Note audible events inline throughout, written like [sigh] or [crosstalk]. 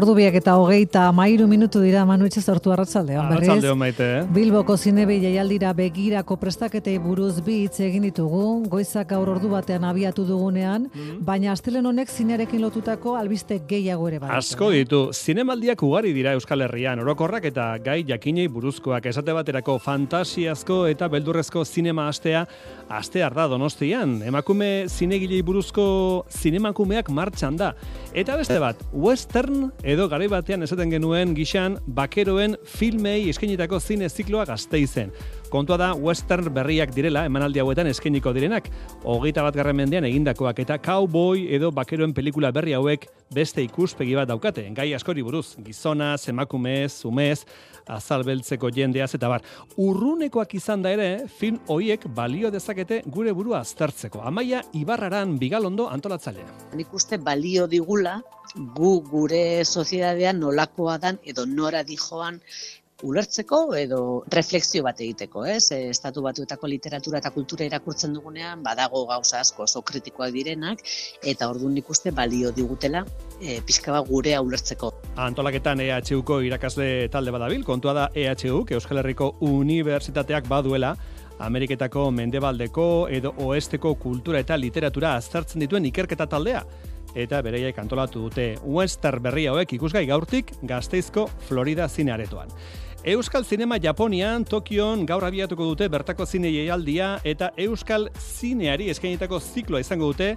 Ordu biak eta hogeita mairu minutu dira Manu Etxe sortu arratzaldeon. Arratzaldeon maite, eh? Bilboko zinebi jaialdira begirako prestaketei buruz bi hitz egin ditugu, goizak gaur ordu batean abiatu dugunean, Mhm. baina astelen honek zinearekin lotutako albiste gehiago ere baditu. Asko ditu, zinemaldiak ugari dira Euskal Herrian, orokorrak eta gai jakinei buruzkoak esate baterako fantasiazko eta beldurrezko zinema astea, astear da donostian, emakume zinegilei buruzko zinemakumeak martxan da. Eta beste bat, western edo garai batean esaten genuen gixan bakeroen filmei eskainitako zine zikloa gazteizen. Kontua da western berriak direla emanaldi hauetan eskainiko direnak, hogeita bat garren mendean egindakoak eta cowboy edo bakeroen pelikula berri hauek beste ikuspegi bat daukate, gai askori buruz, gizonaz, emakumez, umez, azalbeltzeko jendeaz eta bar. Urrunekoak izan da ere, film hoiek balio dezakete gure burua aztertzeko. Amaia Ibarraran Bigalondo antolatzailea. Nik uste balio digula gu gure sozietatean nolakoa dan edo nora dijoan ulertzeko edo refleksio bat egiteko, ez? E, Estatu batuetako literatura eta kultura irakurtzen dugunean badago gauza asko oso kritikoak direnak eta orduan nik uste balio digutela e, pixka bat gurea ulertzeko. Antolaketan EHUko irakasle talde badabil, kontua da EHUk Euskal Herriko Unibertsitateak baduela Ameriketako mendebaldeko edo oesteko kultura eta literatura aztertzen dituen ikerketa taldea. Eta bereiek antolatu dute Western berri hauek ikusgai gaurtik Gasteizko Florida zinearetoan. Euskal Zinema Japonian, Tokion gaur abiatuko dute bertako zine jaialdia eta Euskal Zineari eskainitako zikloa izango dute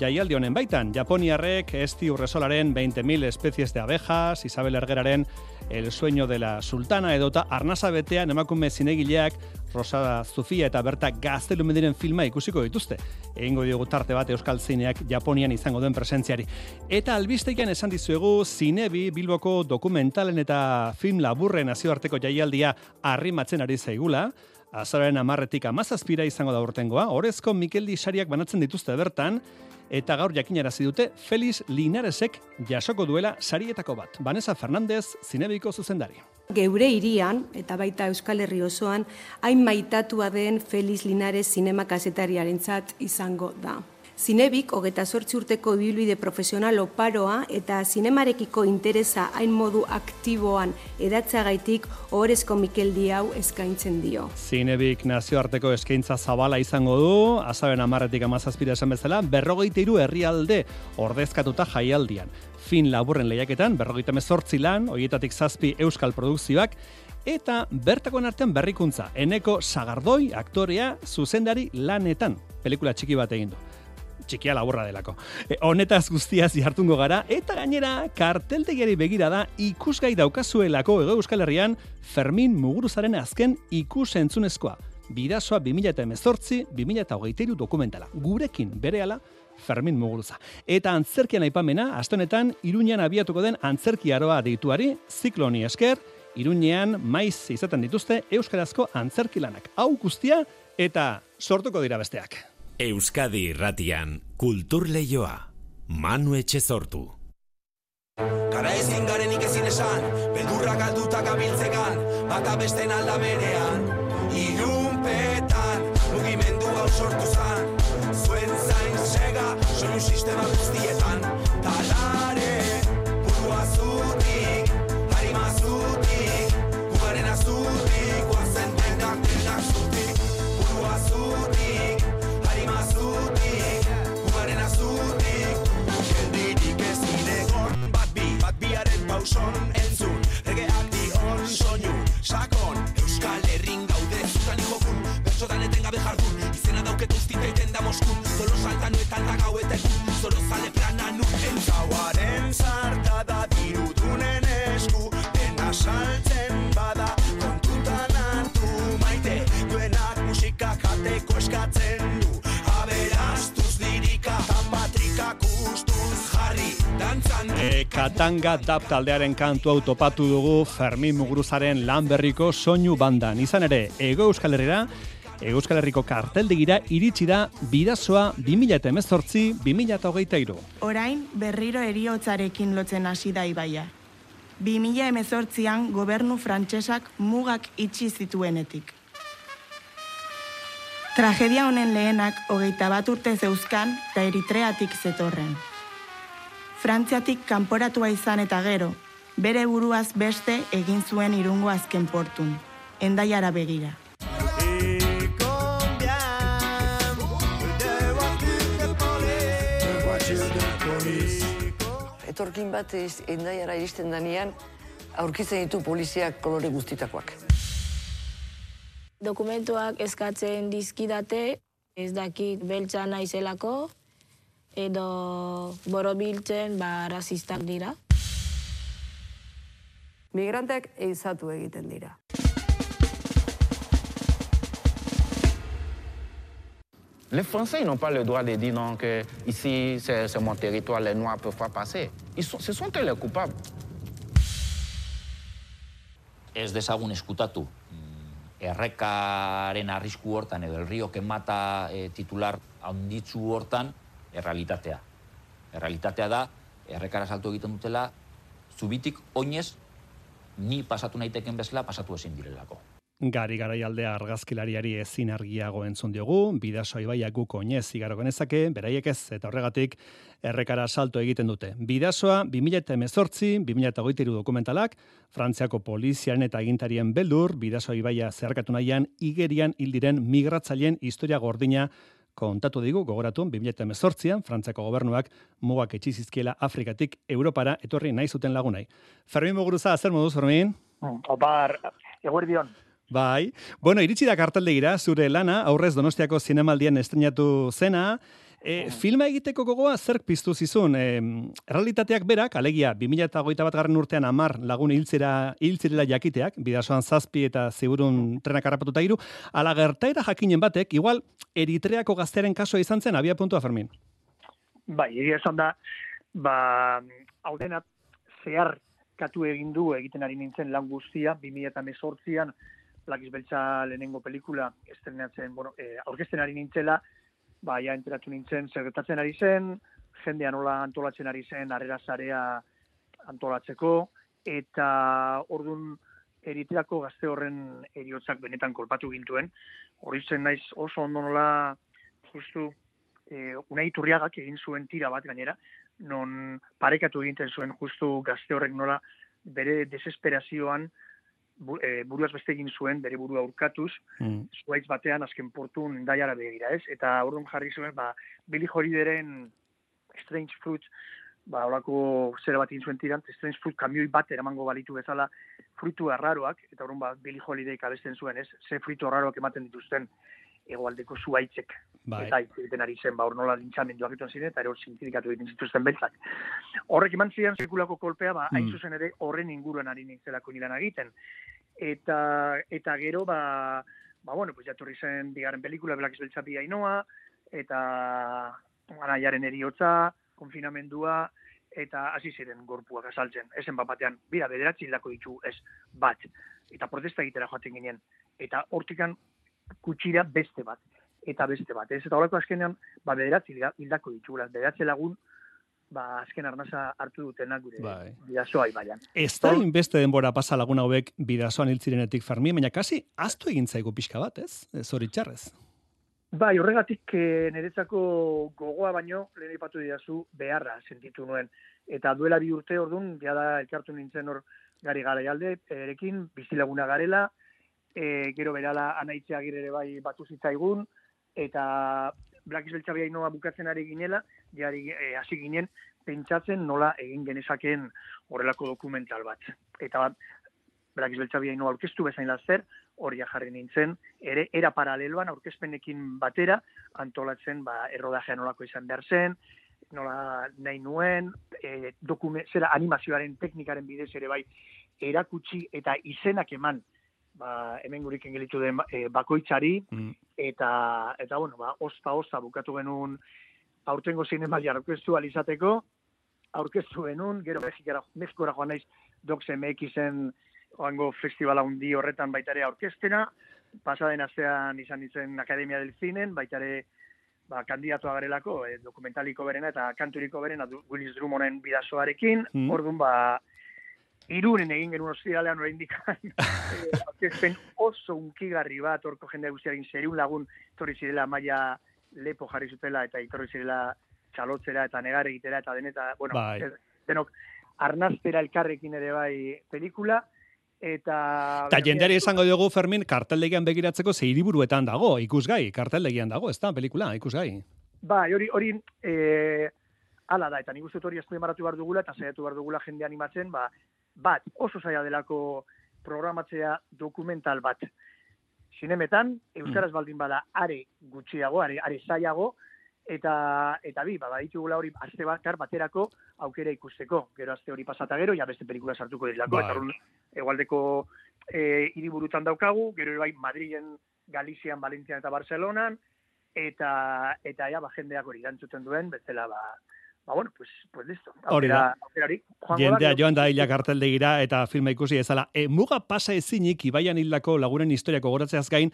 jaialdi honen baitan. Japoniarrek Esti Urresolaren 20.000 especies de abejas, Isabel Ergeraren El sueño de la sultana edota arnasa betean emakume zinegileak Rosada Zufia eta berta gaztelu mendiren filma ikusiko dituzte. Egingo diogu tarte bat Euskal Zineak Japonian izango duen presentziari. Eta albisteikan esan dizuegu Zinebi Bilboko dokumentalen eta film laburren nazioarteko jaialdia arrimatzen ari zaigula. Azararen amarretik amazazpira izango da urtengoa, orezko Mikeldi sariak banatzen dituzte bertan, eta gaur jakinarazi dute Felix Linaresek jasoko duela sarietako bat. Vanessa Fernandez, zinebiko zuzendari. Geure hirian eta baita Euskal Herri osoan hain maitatua den Feliz Linares zinema kazetariarentzat izango da. Zinebik, hogeta sortzi urteko ibilbide profesional oparoa eta zinemarekiko interesa hain modu aktiboan edatzeagaitik ohorezko Mikeldi hau eskaintzen dio. Zinebik nazioarteko eskaintza zabala izango du, azaben amarretik amazazpira esan bezala, berrogeita iru herrialde ordezkatuta jaialdian. Fin laburren lehiaketan, berrogeita mezortzi lan, hoietatik zazpi euskal produkzioak, eta bertakoen artean berrikuntza, eneko sagardoi aktorea zuzendari lanetan, pelikula txiki bat egin du txikia laburra delako. E, honetaz guztiaz jartungo gara, eta gainera, karteltegiari begira da ikusgai daukazuelako Ego Euskal Herrian Fermin Muguruzaren azken ikus entzunezkoa. Bidasoa 2018-2023 dokumentala. Gurekin berehala Fermin Muguruza. Eta antzerkian aipamena, astonetan, Iruñean abiatuko den antzerki aroa deituari, zikloni esker, Iruñean maiz izaten dituzte Euskarazko antzerkilanak. Hau guztia eta sortuko dira besteak. Euskadi irratian kultur leioa. Manu etxe sortu. Gara ezin garenik ezin esan, beldurra galduta gabiltzegan, bata besten alda berean. Ilunpetan, mugimendu hau sortu zan, zuen zain sega, soinu sistema guztietan. Talare, Katanga Dab taldearen kantu hau topatu dugu Fermin Muguruzaren lan berriko soinu bandan. Izan ere, Ego Euskal Herrera, Euskal Herriko karteldegira iritsi da bidazoa 2018-2023. Orain berriro eriotzarekin lotzen hasi da ibaia. 2018an gobernu frantsesak mugak itxi zituenetik. Tragedia honen lehenak hogeita bat urte zeuzkan eta eritreatik zetorren. Frantziatik kanporatua izan eta gero, bere buruaz beste egin zuen irungo azken portun, endaiara begira. Etorkin bat iz- endaiara iristen danean, aurkitzen ditu poliziak kolore guztitakoak. Dokumentuak eskatzen dizkidate, ez dakit beltza naizelako, edo borobiltzen ba rasistak dira. Migranteak eizatu egiten dira. Les Français ils n'ont pas le droit de dire non que ici c'est c'est mon territoire, les Noirs peuvent pas passer. Ils sont, ce sont eux les coupables. ez dezagun eskutatu mm, errekaren arrisku hortan edo el río que mata eh, titular handitzu hortan errealitatea. Errealitatea da errekara salto egiten dutela zubitik oinez ni pasatu naiteken bezala pasatu ezin direlako. Gari garaialdea argazkilariari ezin argiago entzun diogu, bidasoa ibaia guk oinez igaro genezake, beraiek ez, eta horregatik errekara salto egiten dute. Bidasoa 2018-2023 dokumentalak, Frantziako poliziaren eta agintarien beldur, bidasoa ibaia zeharkatu nahian, igerian hildiren migratzaileen historia gordina kontatu digu, gogoratu, 2018an, Frantziako gobernuak mugak etxizizkiela Afrikatik Europara etorri nahi zuten lagunai. Fermin Muguruza, zer moduz, Fermin? Opar, eguerdion. Bai. Bueno, iritsi da karteldegira, zure lana, aurrez Donostiako zinemaldian estrenatu zena. E, filma egiteko gogoa zerk piztu zizun? E, realitateak berak, alegia, 2008 bat garren urtean amar lagun hiltzera, hiltzirela jakiteak, bidasoan zazpi eta ziburun trenak harrapatuta iru, ala gertaera jakinen batek, igual, eritreako gaztearen kasua izan zen, abia puntua, Fermin. Bai, egia esan da, ba, hau dena zehar katu egin du egiten ari nintzen lan guztia, 2018an, Blakiz Beltza lehenengo pelikula estrenatzen, bueno, e, aurkezten ari nintzela, ba, ja enteratu nintzen zer gertatzen ari zen, jendea nola antolatzen ari zen, harrera zarea antolatzeko, eta ordun eriteako gazte horren eriotzak benetan kolpatu gintuen. Hori zen naiz oso ondo nola justu e, unai iturriagak egin zuen tira bat gainera, non parekatu egiten zuen justu gazte horrek nola bere desesperazioan bu, e, buruaz beste egin zuen, bere burua urkatuz, Mm. zuaitz batean azken portun daiara begira, ez? Eta orduan jarri zuen, ba, Billy Holidayren Strange Fruit, ba, holako zera bat zuen tirant, Strange Fruit kamioi bat eramango balitu bezala fruitu arraroak, eta orduan ba, Billy Holiday abesten zuen, ez? Ze fruitu arraroak ematen dituzten hegoaldeko zuaitzek. Bai. Eta egiten ari zen, ba, hor nola lintzamenduak egiten ziren, eta ero sintifikatu egiten zituzten beltzak. Horrek eman zidan sekulako kolpea, ba, hain Mm. zuzen ere horren inguruan ari nintzelako nilan egiten. Eta, eta gero, ba, ba, bueno, pues jatorri zen bigarren pelikula, Belak Beltza bi ainoa, eta anaiaren eriotza, konfinamendua, eta hasi ziren gorpuak azaltzen. Ezen bat batean, bira, bederatzi hildako ditu, ez, bat. Eta protesta egitera joaten ginen. Eta hortikan kutsira beste bat. Eta beste bat. Ez, eta horreko azkenean, ba, bederatzi hilda- hildako ditugula. Bederatzi lagun, ba, azken arnasa hartu dutenak gure Bai. bidazoa ibaian. Ez da inbeste denbora pasa lagun hauek bidasoan hiltzirenetik Fermin, baina kasi astu egin zaigu pixka bat, ez? Zoritxarrez. Bai, horregatik e, niretzako gogoa baino, lehen ipatu didazu, beharra sentitu nuen. Eta duela bi urte ordun jada elkartu nintzen hor gari garaialde, erekin, bizilaguna garela, e, gero berala anaitzea ere bai batu zitzaigun, eta Black Beltza noa bukatzen ari ginela, jari e, hasi ginen, pentsatzen nola egin genezaken horrelako dokumental bat. Eta bat, Black Beltza noa aurkeztu bezain lazer, hori jarri nintzen, ere era paraleloan aurkezpenekin batera antolatzen ba errodajea nolako izan behar zen, nola nahi nuen, e, dokume, zera animazioaren teknikaren bidez ere bai erakutsi eta izenak eman ba, hemen gurik engelitu den e, bakoitzari, Mm. eta, eta bueno, ba, osta osta bukatu genuen aurtengo zinemaldia aurkeztu alizateko, aurkeztu genuen, gero Mexikara, Mexikora joan naiz Docs MX-en oango festivala hundi horretan baita ere aurkeztena, pasaden astean izan ditzen Akademia del Cinen, baita ere ba, kandidatua garelako, e, dokumentaliko berena eta kanturiko berena du- Willis Drummonden bidazoarekin, Mm. orduan ba, irunen egin genuen ostiralean orain dikan, [laughs] aurkezpen oso unkigarri bat, orko jende guztiarekin zeriun lagun, torri zirela maia lepo jarri zutela, eta itorri zirela txalotzera eta negar egitera, eta deneta, bueno, Bai. denok, arnaztera elkarrekin ere bai pelikula, eta... Eta jendeari esango dugu, Fermin, karteldegian begiratzeko ze hiriburuetan dago, ikusgai, karteldegian dago, ez da, pelikula, ikusgai. Bai, hori, hori, e, ala da, eta nik uste hori azpimarratu behar dugula, eta saiatu behar dugula jende animatzen, ba, bat, oso zaila delako programatzea dokumental bat. Zinemetan, Euskaraz baldin bada are gutxiago, are, are zailago, eta, eta bi, bada ditugula hori aste bakar baterako aukera ikusteko. Gero aste hori pasata gero, ja beste pelikula sartuko dirilako, Bai. eta orduan, egualdeko e, hiriburutan daukagu, gero bai Madrilen, Galizian, Valentzian eta Barcelonan, eta eta ja ba jendeak hori erantzuten duen bezala ba ba bueno pues pues listo Hori da. Jendea joan da hila karteldegira eta filma ikusi ezala. E, muga pasa ezinik, Ibaian hildako lagunen historiako goratzeaz gain,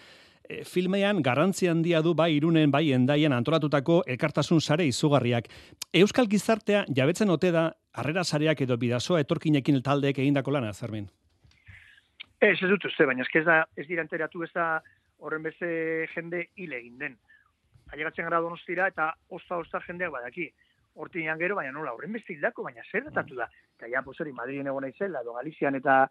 e, filmean garrantzi handia du bai irunen, bai endaian antolatutako elkartasun sare izugarriak. Euskal gizartea jabetzen ote da, harrera sareak edo bidazoa etorkinekin taldeek egindako lana, Zermin. Ez, ez dut uste, baina ez da, ez dira enteratu ez da horren beste jende hile egin den. Ailegatzen gara donostira eta osta-osta jendeak badaki. Hortinean gero, baina nola, horren beste hildako, baina zer datatu da. Eta ja, pues hori, Madriden egon naizela, edo Galizian eta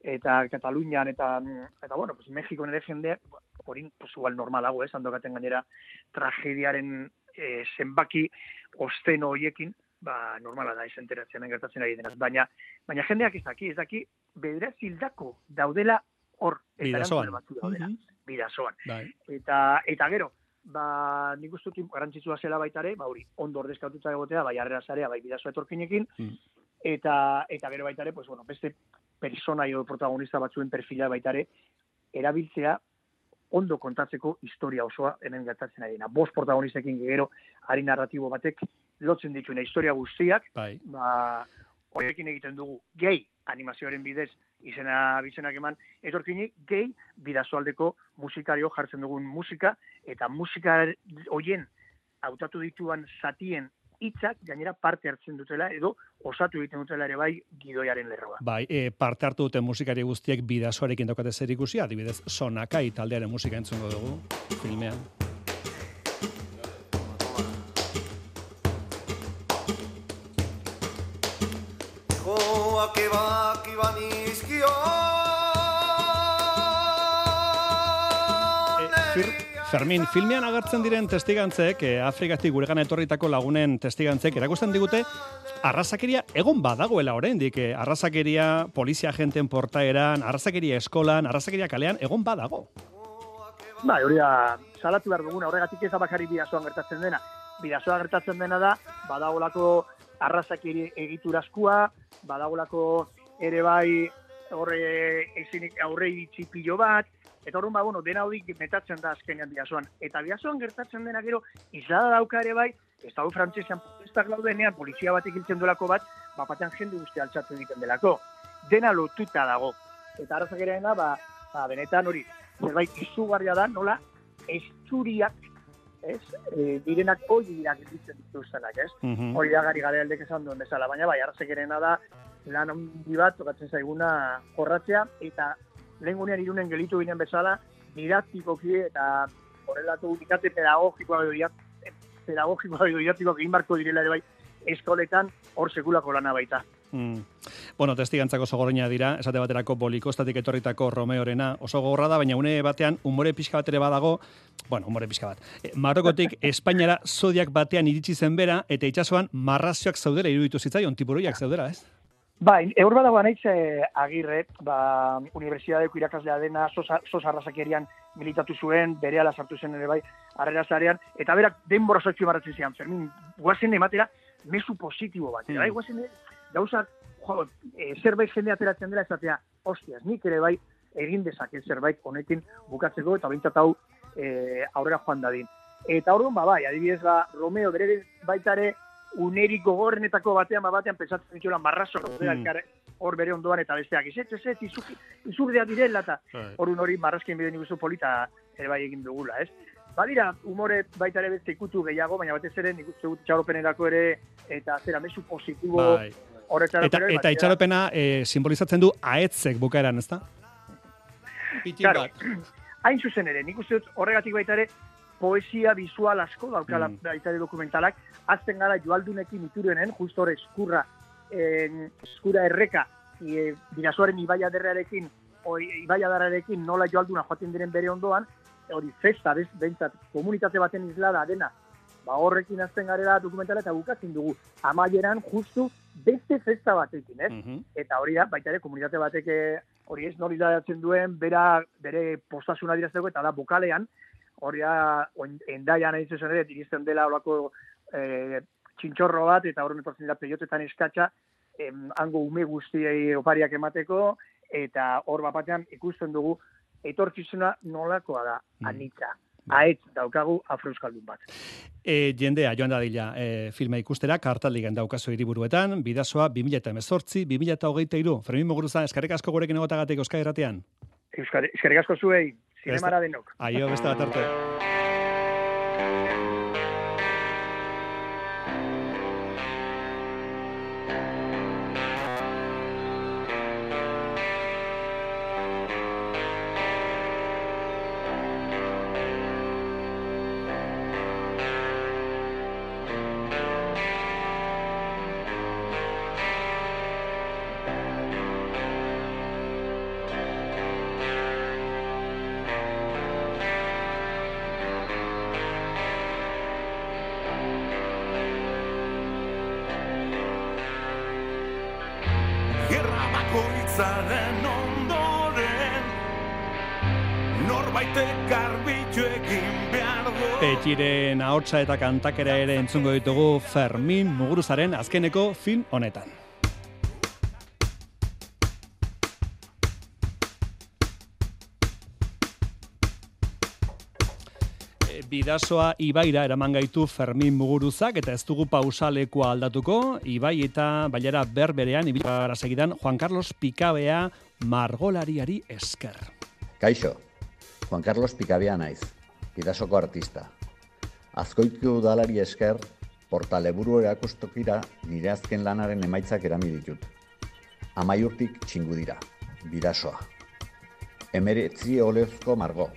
eta Katalunian eta eta bueno, pues Mexiko nere jendeak hori pues igual normalago, eh, sandokaten gainera tragediaren eh, zenbaki osteno hoiekin, ba normala da ez enteratzen gertatzen ari denaz, baina baina jendeak ez daki, ez daki bederatz hildako daudela hor eta Bidasoan. daudela, bidasoan. Bai. Eta eta gero, ba nik uste dut garrantzitsua zela baita ere, ba hori, ondo ordezkatuta egotea, bai harrera sarea, bai bidaso etorkinekin, Mm. eta eta gero baita ere, pues bueno, beste persona edo protagonista batzuen perfila baita ere erabiltzea ondo kontatzeko historia osoa hemen gertatzen ari dena. Bost protagonistekin gero ari narratibo batek lotzen dituena historia guztiak, Bai. ba, horiekin egiten dugu gehi animazioaren bidez izena bizenak eman, etorkinik gehi bidazoaldeko musikario jartzen dugun musika, eta musika hoien hautatu dituan zatien hitzak gainera parte hartzen dutela edo osatu egiten dutela ere bai gidoiaren lerroa. Bai, e, parte hartu duten musikari guztiek bidazoarekin daukate zer ikusi, adibidez, sonakai taldearen musika entzungo dugu, filmean. Va que va Fir, Fermin, filmean agertzen diren testigantzek, eh, Afrikatik guregan etorritako lagunen testigantzek, erakusten digute, arrazakeria egon badagoela oraindik, eh, arrazakeria polizia agenten portaeran, arrazakeria eskolan, arrazakeria kalean, egon badago. Bai, hori da, salatu behar duguna, horregatik ez da bakari bidazoan gertatzen dena. Bidazoa gertatzen dena da, badagolako arrazakiri egiturazkoa, badagolako ere bai horre ezinik aurre iritsi pilo bat, eta horren ba, bueno, dena hori metatzen da azkenean bidazoan. Eta bidazoan gertatzen dena gero, izlada dauka ere bai, ez dago frantzesean protestak laudenean, polizia batek hiltzen duelako bat, bapatean jende guzti altxatu egiten delako. Dena lotuta dago. Eta arrazakereena, ba, ba, benetan hori, zerbait izugarria da, nola, esturiak, ez, e, direnak hoi dira gelditzen dituztenak, ez? Mhm. Hori da gari aldek esan duen bezala, baina bai, arrazekerena da, lan handi bat, tokatzen zaiguna jorratzea, eta lehen gunean irunen gelitu ginen bezala, didaktikoki eta horrelako unitate pedagogikoa edo pedagogikoa edo didaktikoak egin barko direla ere bai, eskoletan hor sekulako lana baita. Mm. Bueno, testigantzako sogorreina dira, esate baterako bolikostatik etorritako Romeorena oso gogorra da, baina une batean umore pixka bat ere badago, bueno, umore pixka bat. E, Marokotik [laughs] Espainiara zodiak batean iritsi zen bera, eta itsasoan marrazioak zaudera iruditu zitzaion, tiburoiak zaudera, ez? Bai, eur badago eh, agirre, ba, unibertsitateko irakaslea dena, sosa, sosa militatu zuen, bere sartu zen ere bai, harrera zarean, eta berak denbora sortxu barratzen zian, Fermin, guazen ematera, mesu positibo bat, Mm. bai, guazen gauzak, jo, e, zerbait jende ateratzen dela esatea, hostias, nik ere bai, egin dezaket zerbait honekin bukatzeko, eta bintzat hau e, aurrera joan dadin. Eta orduan, ba, bai, adibidez, ba, Romeo bere baitare uneriko gorrenetako batean, ba, batean, pensatzen dituela marrazo, mm. hor bere ondoan eta besteak ez, ez, ez, izurdea direla eta Bai. horun hori marrazkin bide nik polita ere bai egin dugula, ez? Badira, umore baita ere beste ikutu gehiago, baina batez ere nik uste dut txaropenerako ere eta zera mesu positibo Bai. Eta, ere, eta baina- itxaropena eh, simbolizatzen du aetzek bukaeran, ezta? Claro, [clears throat] hain zuzen ere, nik uste dut horregatik baita ere poesia visual asko daukala Mm. baita ere dokumentalak, azten gara joaldunekin iturenen, justo hor eskurra, en, eskura erreka, e, birasoaren ibaia derrearekin, oi, ibaia dararekin nola joalduna joaten diren bere ondoan, hori festa, bez, bentsat, komunitate baten islada dena, ba horrekin azten garela dokumentala eta bukatzen dugu. Amaieran justu beste festa batekin, ez? Mhm. Eta hori da, baita ere, komunitate batek eh, hori ez nori datzen duen, bera, bere postasuna dirazteko, eta da, bokalean, hori da, endaian hain zuzen ere, iristen dela horako eh, txintxorro bat, eta horren etortzen dira peiotetan eskatxa, em, hango ume guztiei opariak emateko, eta hor bat batean ikusten dugu, etorkizuna nolakoa da, anitza. Aetz daukagu afroeuskaldun bat. E, jendea, joan dadila, e, filma ikustera, kartaldigan daukazu hiriburuetan, bidazoa 2018, 2023, Fermin Muguruza, eskarrik asko gurekin egotagatik Euskadi Erratean. Euskari, eskerrik asko zuei, zinemara denok. Aio, beste bat arte. Ahotsa eta kantakera ere entzungo ditugu Fermin Muguruzaren azkeneko film honetan. E, Bidasoa Ibaira eraman gaitu Fermin Muguruzak eta ez dugu pausalekoa aldatuko, Ibai eta bailara berberean, ibila segidan, Juan Carlos Pikabea margolariari esker. Kaixo, Juan Carlos Pikabea naiz, bidasoko artista. Azkoitu udalari esker, portaleburu erakustokira nire azken lanaren emaitzak erami ditut. Amaiurtik txingu dira, bidasoa. Emeretzi olezko margo,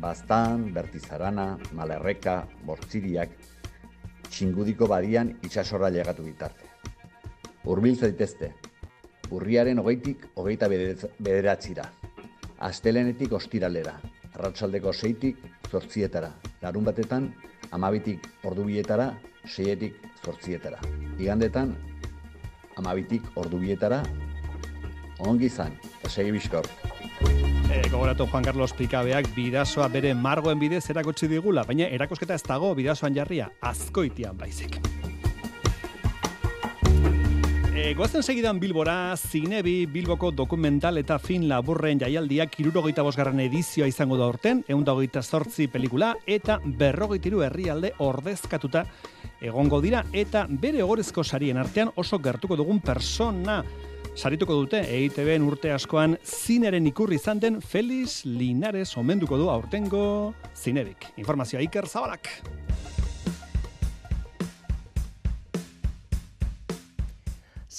Baztan, Bertizarana, Malerreka, Bortziriak, txingudiko badian itxasorra llegatu bitarte. Urbil zaitezte, urriaren hogeitik hogeita bederatz- bederatzira. Astelenetik ostiralera, arratsaldeko seitik zortzietara, larun batetan amabitik ordubietara, seietik zortzietara. Igandetan, amabitik ordubietara, ongi izan, segi bizkor. E, gogoratu Juan Carlos Pikabeak bidasoa bere margoen bidez erakutsi digula, baina erakosketa ez dago bidasoan jarria, azkoitian baizik. E, goazen segidan Bilbora, Zinebi, Bilboko dokumental eta fin laburren jaialdiak irurogeita bosgarren edizioa izango da orten, eundagoita zortzi pelikula eta berrogeitiru herrialde ordezkatuta egongo dira eta bere ogorezko sarien artean oso gertuko dugun persona sarituko dute EITB-en urte askoan zineren ikurri izan den Feliz Linares omenduko du aurtengo zinebik. Informazioa Iker Zabalak.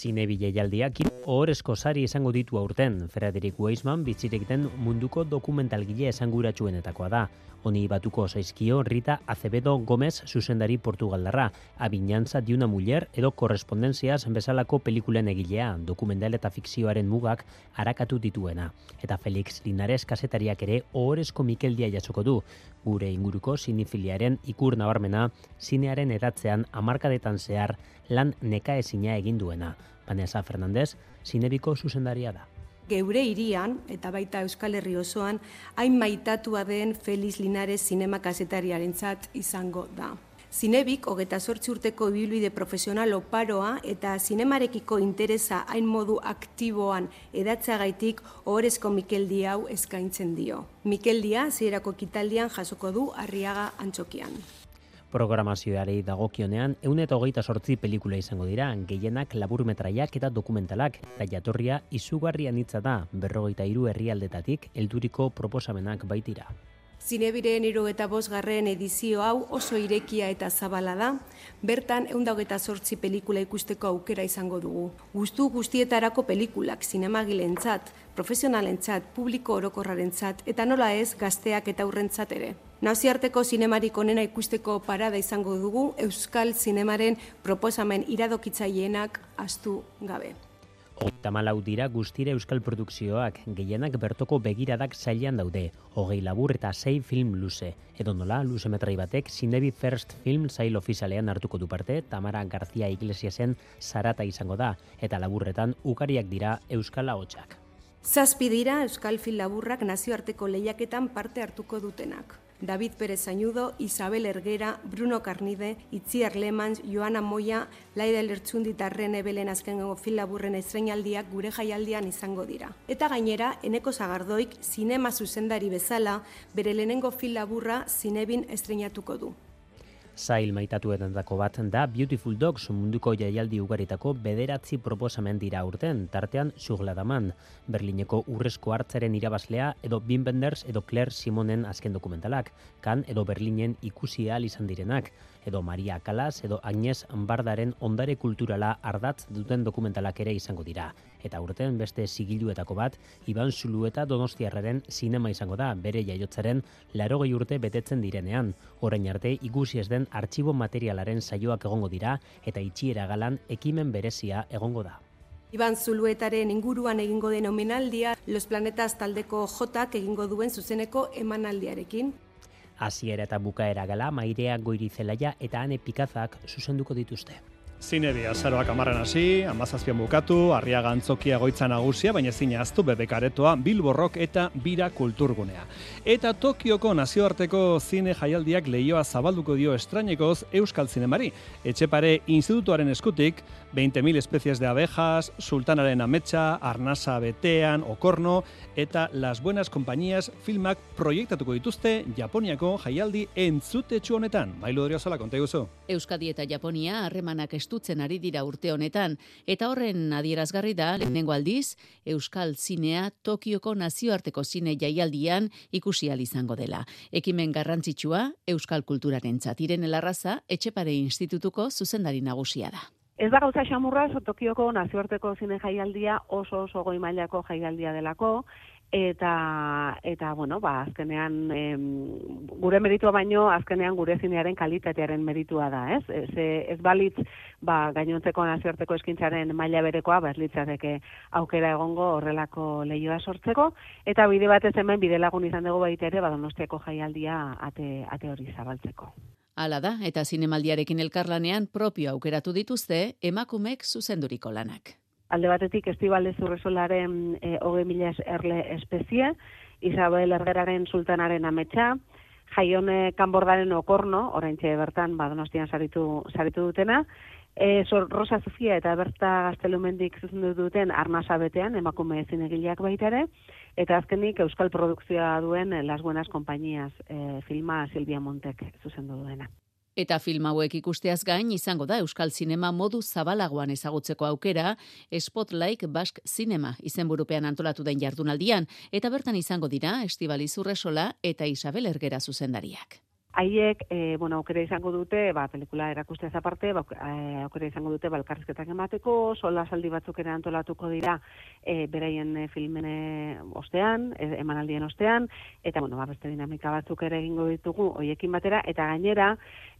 Zine bileialdiak ohorezko sari izango ditu aurten. Frederick Weisman bitzirik den munduko dokumentalgile esanguratsuenetakoa da. Honi batuko zaizkio Rita Acevedo Gomez zuzendari Portugaldarra, Abinantza de una muller edo korrespondenziaz bezalako pelikulen egilea, dokumental eta fikzioaren mugak arakatu dituena. Eta Felix Linares kasetariak ere ohorezko Mikeldia jasoko du. Gure inguruko sinifiliaren ikur nabarmena, zinearen edatzean hamarkadetan zehar lan nekaezina egin duena. Vanessa Fernandez, zinebiko zuzendaria da. Geure irian, eta baita Euskal Herri osoan, hain maitatua den Feliz Linares zinema kazetariarentzat izango da. Zinebik, hogeta sortzi urteko ibilbide profesional oparoa eta zinemarekiko interesa hain modu aktiboan edatzagaitik ohorezko Mikeldi hau eskaintzen dio. Mikeldia zierako kitaldian jasoko du Arriaga Antxokian. Programazioari dagokionean, eun eta hogeita sortzi pelikula izango dira, gehienak laburmetraiak eta dokumentalak, eta jatorria izugarrian hitza da, berrogeita hiru herrialdetatik helduriko proposamenak baitira. Zinebiren iru eta garren edizio hau oso irekia eta zabala da, bertan eundageta sortzi pelikula ikusteko aukera izango dugu. Guztu guztietarako pelikulak zinemagilentzat, profesionalentzat, publiko orokorrarentzat eta nola ez gazteak eta aurrentzat ere. Naziarteko zinemarik onena ikusteko parada izango dugu Euskal Zinemaren proposamen iradokitzaienak astu gabe. Hogeita malau dira guztire euskal produkzioak, gehienak bertoko begiradak zailan daude, hogei labur eta sei film luze. Edo nola, luze metrai batek, Zinebi First Film zail ofizialean hartuko du parte, Tamara García Iglesiasen zarata izango da, eta laburretan ukariak dira euskal ahotsak. Zazpi dira euskal film laburrak nazioarteko lehiaketan parte hartuko dutenak. David Pérez Añudo, Isabel Erguera, Bruno Carnide, Itziar Lemans, Joana Moia, Laida Lertzundi eta Rene Belen azkengo filaburren estrenaldiak gure jaialdian izango dira. Eta gainera, Eneko Zagardoik, zinema zuzendari bezala, bere lehenengo filaburra zinebin estrenatuko du. Zail maitatuetantako bat da Beautiful Dogs munduko jaialdi ugaritako bederatzi proposamen dira urten, tartean Sugladaman, Berlineko urrezko hartzaren irabazlea edo Wim Wenders edo Claire Simonen azken dokumentalak, kan edo Berlinen ikusi ahal izan direnak, edo Maria Kalas edo Agnes Bardaren ondare kulturala ardatz duten dokumentalak ere izango dira. Eta urten beste sigiluetako bat, Iban Zulu eta Donostiarraren sinema izango da, bere jaiotzaren larogei urte betetzen direnean. Orain arte ikusi ez den artxibo materialaren saioak egongo dira eta itxiera galan ekimen berezia egongo da. Iban Zuluetaren inguruan egingo den omenaldia, Los Planetas taldeko jotak egingo duen zuzeneko emanaldiarekin hasiera eta bukaera gala mairea goirizelaia eta ane pikazak zuzenduko dituzte. Zinebi, azaroak amarren hasi, amazazpion bukatu, arria gantzokia goitza nagusia, baina zine aztu bebekaretoa, bilborrok eta bira kulturgunea. Eta Tokioko nazioarteko zine jaialdiak lehioa zabalduko dio estrainekoz Euskal Zinemari. Etxepare institutuaren eskutik, 20.000 espezies de abejas, sultanaren ametsa, arnasa betean, okorno, eta las buenas compañías filmak proiektatuko dituzte Japoniako jaialdi entzute honetan. Mailu dorio zala, konta Euskadi eta Japonia harremanak estutzen ari dira urte honetan, eta horren adierazgarri da, lehenengo aldiz, Euskal Zinea Tokioko nazioarteko zine jaialdian ikusi izango dela. Ekimen garrantzitsua, Euskal Kulturaren txatiren elarraza, etxepare institutuko zuzendari nagusia da. Ez da gauza xamurra, Tokioko nazioarteko zine jaialdia oso oso goi mailako jaialdia delako, eta eta bueno, ba, azkenean em, gure meritua baino azkenean gure zinearen kalitatearen meritua da, ez? Ez, ez balitz ba, gainontzeko nazioarteko eskintzaren maila berekoa, ba, litzateke aukera egongo horrelako lehioa sortzeko, eta bide batez hemen bide lagun izan dugu baita ere, ba, donostiako jaialdia ate, ate hori zabaltzeko. Hala da, eta zinemaldiarekin elkarlanean propio aukeratu dituzte emakumek zuzenduriko lanak. Alde batetik Estibalde Zurresolaren e, hoge mila erle espezie, Isabel Ergeraren sultanaren ametsa, Jaione Kanbordaren okorno, orain bertan, badonostian saritu, saritu dutena, E, so, Rosa Sofia eta Berta Gaztelumendik zuzendu duten arnasa betean, emakume zinegileak baita ere, eta azkenik Euskal Produkzioa duen Las Buenas Compañías e, filma Silvia Montek zuzendu duena. Eta film hauek ikusteaz gain izango da Euskal Zinema modu zabalagoan ezagutzeko aukera Spotlight Bask Cinema izenburupean antolatu den jardunaldian eta bertan izango dira Estibali Zurresola eta Isabel Ergera zuzendariak. Haiek, e, bueno, aukera izango dute, ba, pelikula erakustea aparte, ba, e, aukera izango dute balkarrizketak emateko, sola saldi batzuk ere antolatuko dira e, beraien filmene ostean, emanaldien ostean, eta, bueno, ba, beste dinamika batzuk ere egingo ditugu, hoiekin batera, eta gainera,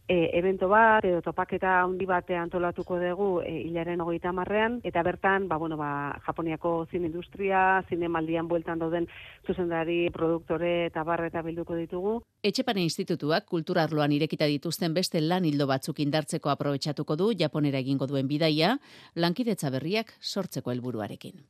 e, evento bat edo topaketa handi bate antolatuko dugu e, hilaren hogeita marrean, eta bertan, ba, bueno, ba, Japoniako zin industria, zinemaldian bueltan dauden zuzendari, produktore eta barre eta bilduko ditugu. Etxepane institutuak kulturarloan irekita dituzten beste lan hildo batzuk indartzeko aprobetsatuko du Japonera egingo duen bidaia, lankidetza berriak sortzeko helburuarekin.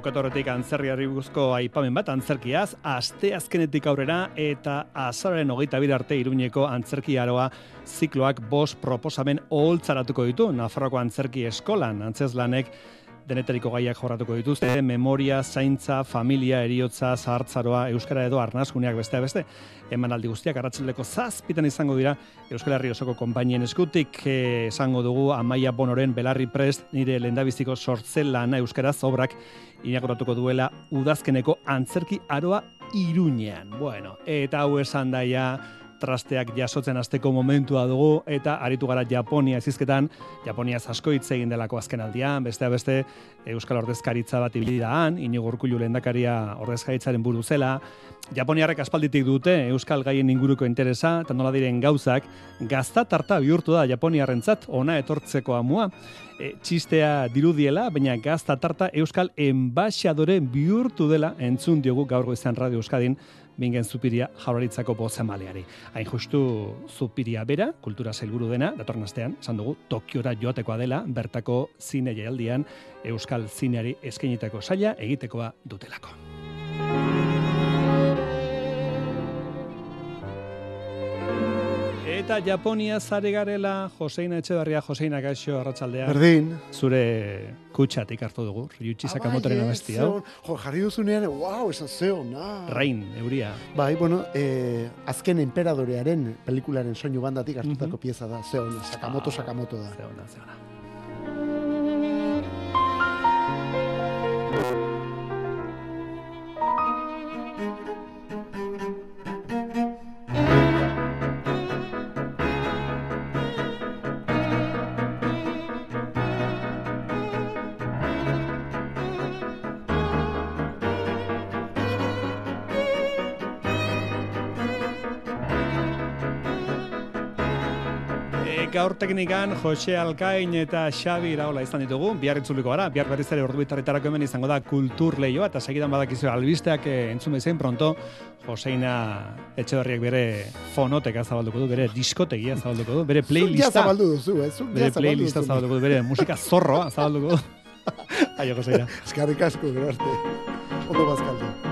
Bukatorretik antzerriari buruzko aipamen bat antzerkiaz, aste azkenetik aurrera eta azararen hogeita bir arte iruñeko antzerki aroa zikloak bost proposamen oholtzaratuko ditu Nafarroko antzerki eskolan. Antzeslanek denetariko gaiak jorratuko dituzte, memoria, zaintza, familia, eriotza, zahartzaroa, euskara edo arnazguneak beste beste. Eman aldi guztiak arratxaldeko zazpitan izango dira Euskal Herri osoko konpainien eskutik eh, esango dugu Amaia Bonoren Belarri Prest nire lendabiziko sortzen lana euskaraz obrak inakoratuko duela udazkeneko antzerki aroa iruñean. Bueno, eta hau esan daia trasteak jasotzen hasteko momentua dugu eta aritu gara Japonia ezizketan, Japonia asko hitz egin delako azken aldian, bestea beste Euskal Ordezkaritza bat ibili da han, Inigo Urkullu lehendakaria ordezkaritzaren buru zela. Japoniarrek aspalditik dute Euskal gaien inguruko interesa eta nola diren gauzak gazta tarta bihurtu da Japoniarrentzat ona etortzeko amua. E, txistea dirudiela, baina gazta tarta Euskal enbaixadore bihurtu dela entzun diogu gaur goizan Radio Euskadin bingen zupiria jauraritzako bozemaleari. Hain justu zupiria bera, kultura zailburu dena, datorren astean, esan dugu, Tokiora joatekoa dela, bertako zine jaialdian, Euskal zineari eskenitako saia egitekoa dutelako. Eta Japonia zare garela, Joseina Etxeberria, Joseina Gaixo, Arratxaldea. Berdin. Zure kutsatik hartu dugu, Ryuichi Ah, Sakamotoren abesti, hau. Jo, jarri duzunean, wow, esan zeo, na. Rain, euria. Bai, bueno, eh, azken emperadorearen pelikularen soinu bandatik hartutako Mhm. pieza da, zeon, Sakamoto, Ah, Sakamoto da. Zeona, zeona. Gaur teknikan Jose Alkain eta Xabi Iraola izan ditugu, bihar itzuliko gara, bihar berriz ere ordu bitarretarako hemen izango da kultur lehioa, eta segidan badakizu albisteak eh, entzun bezain pronto, Joseina Etxeberriak bere fonoteka zabalduko du, bere diskotegia zabalduko du, bere playlista, zabaldu duzu, eh? Zuk bere playlista zabalduko du, bere musika zorroa zabalduko du. [laughs] Aio, Joseina. Eskarrik asko, gero arte. Ondo bazkaldu.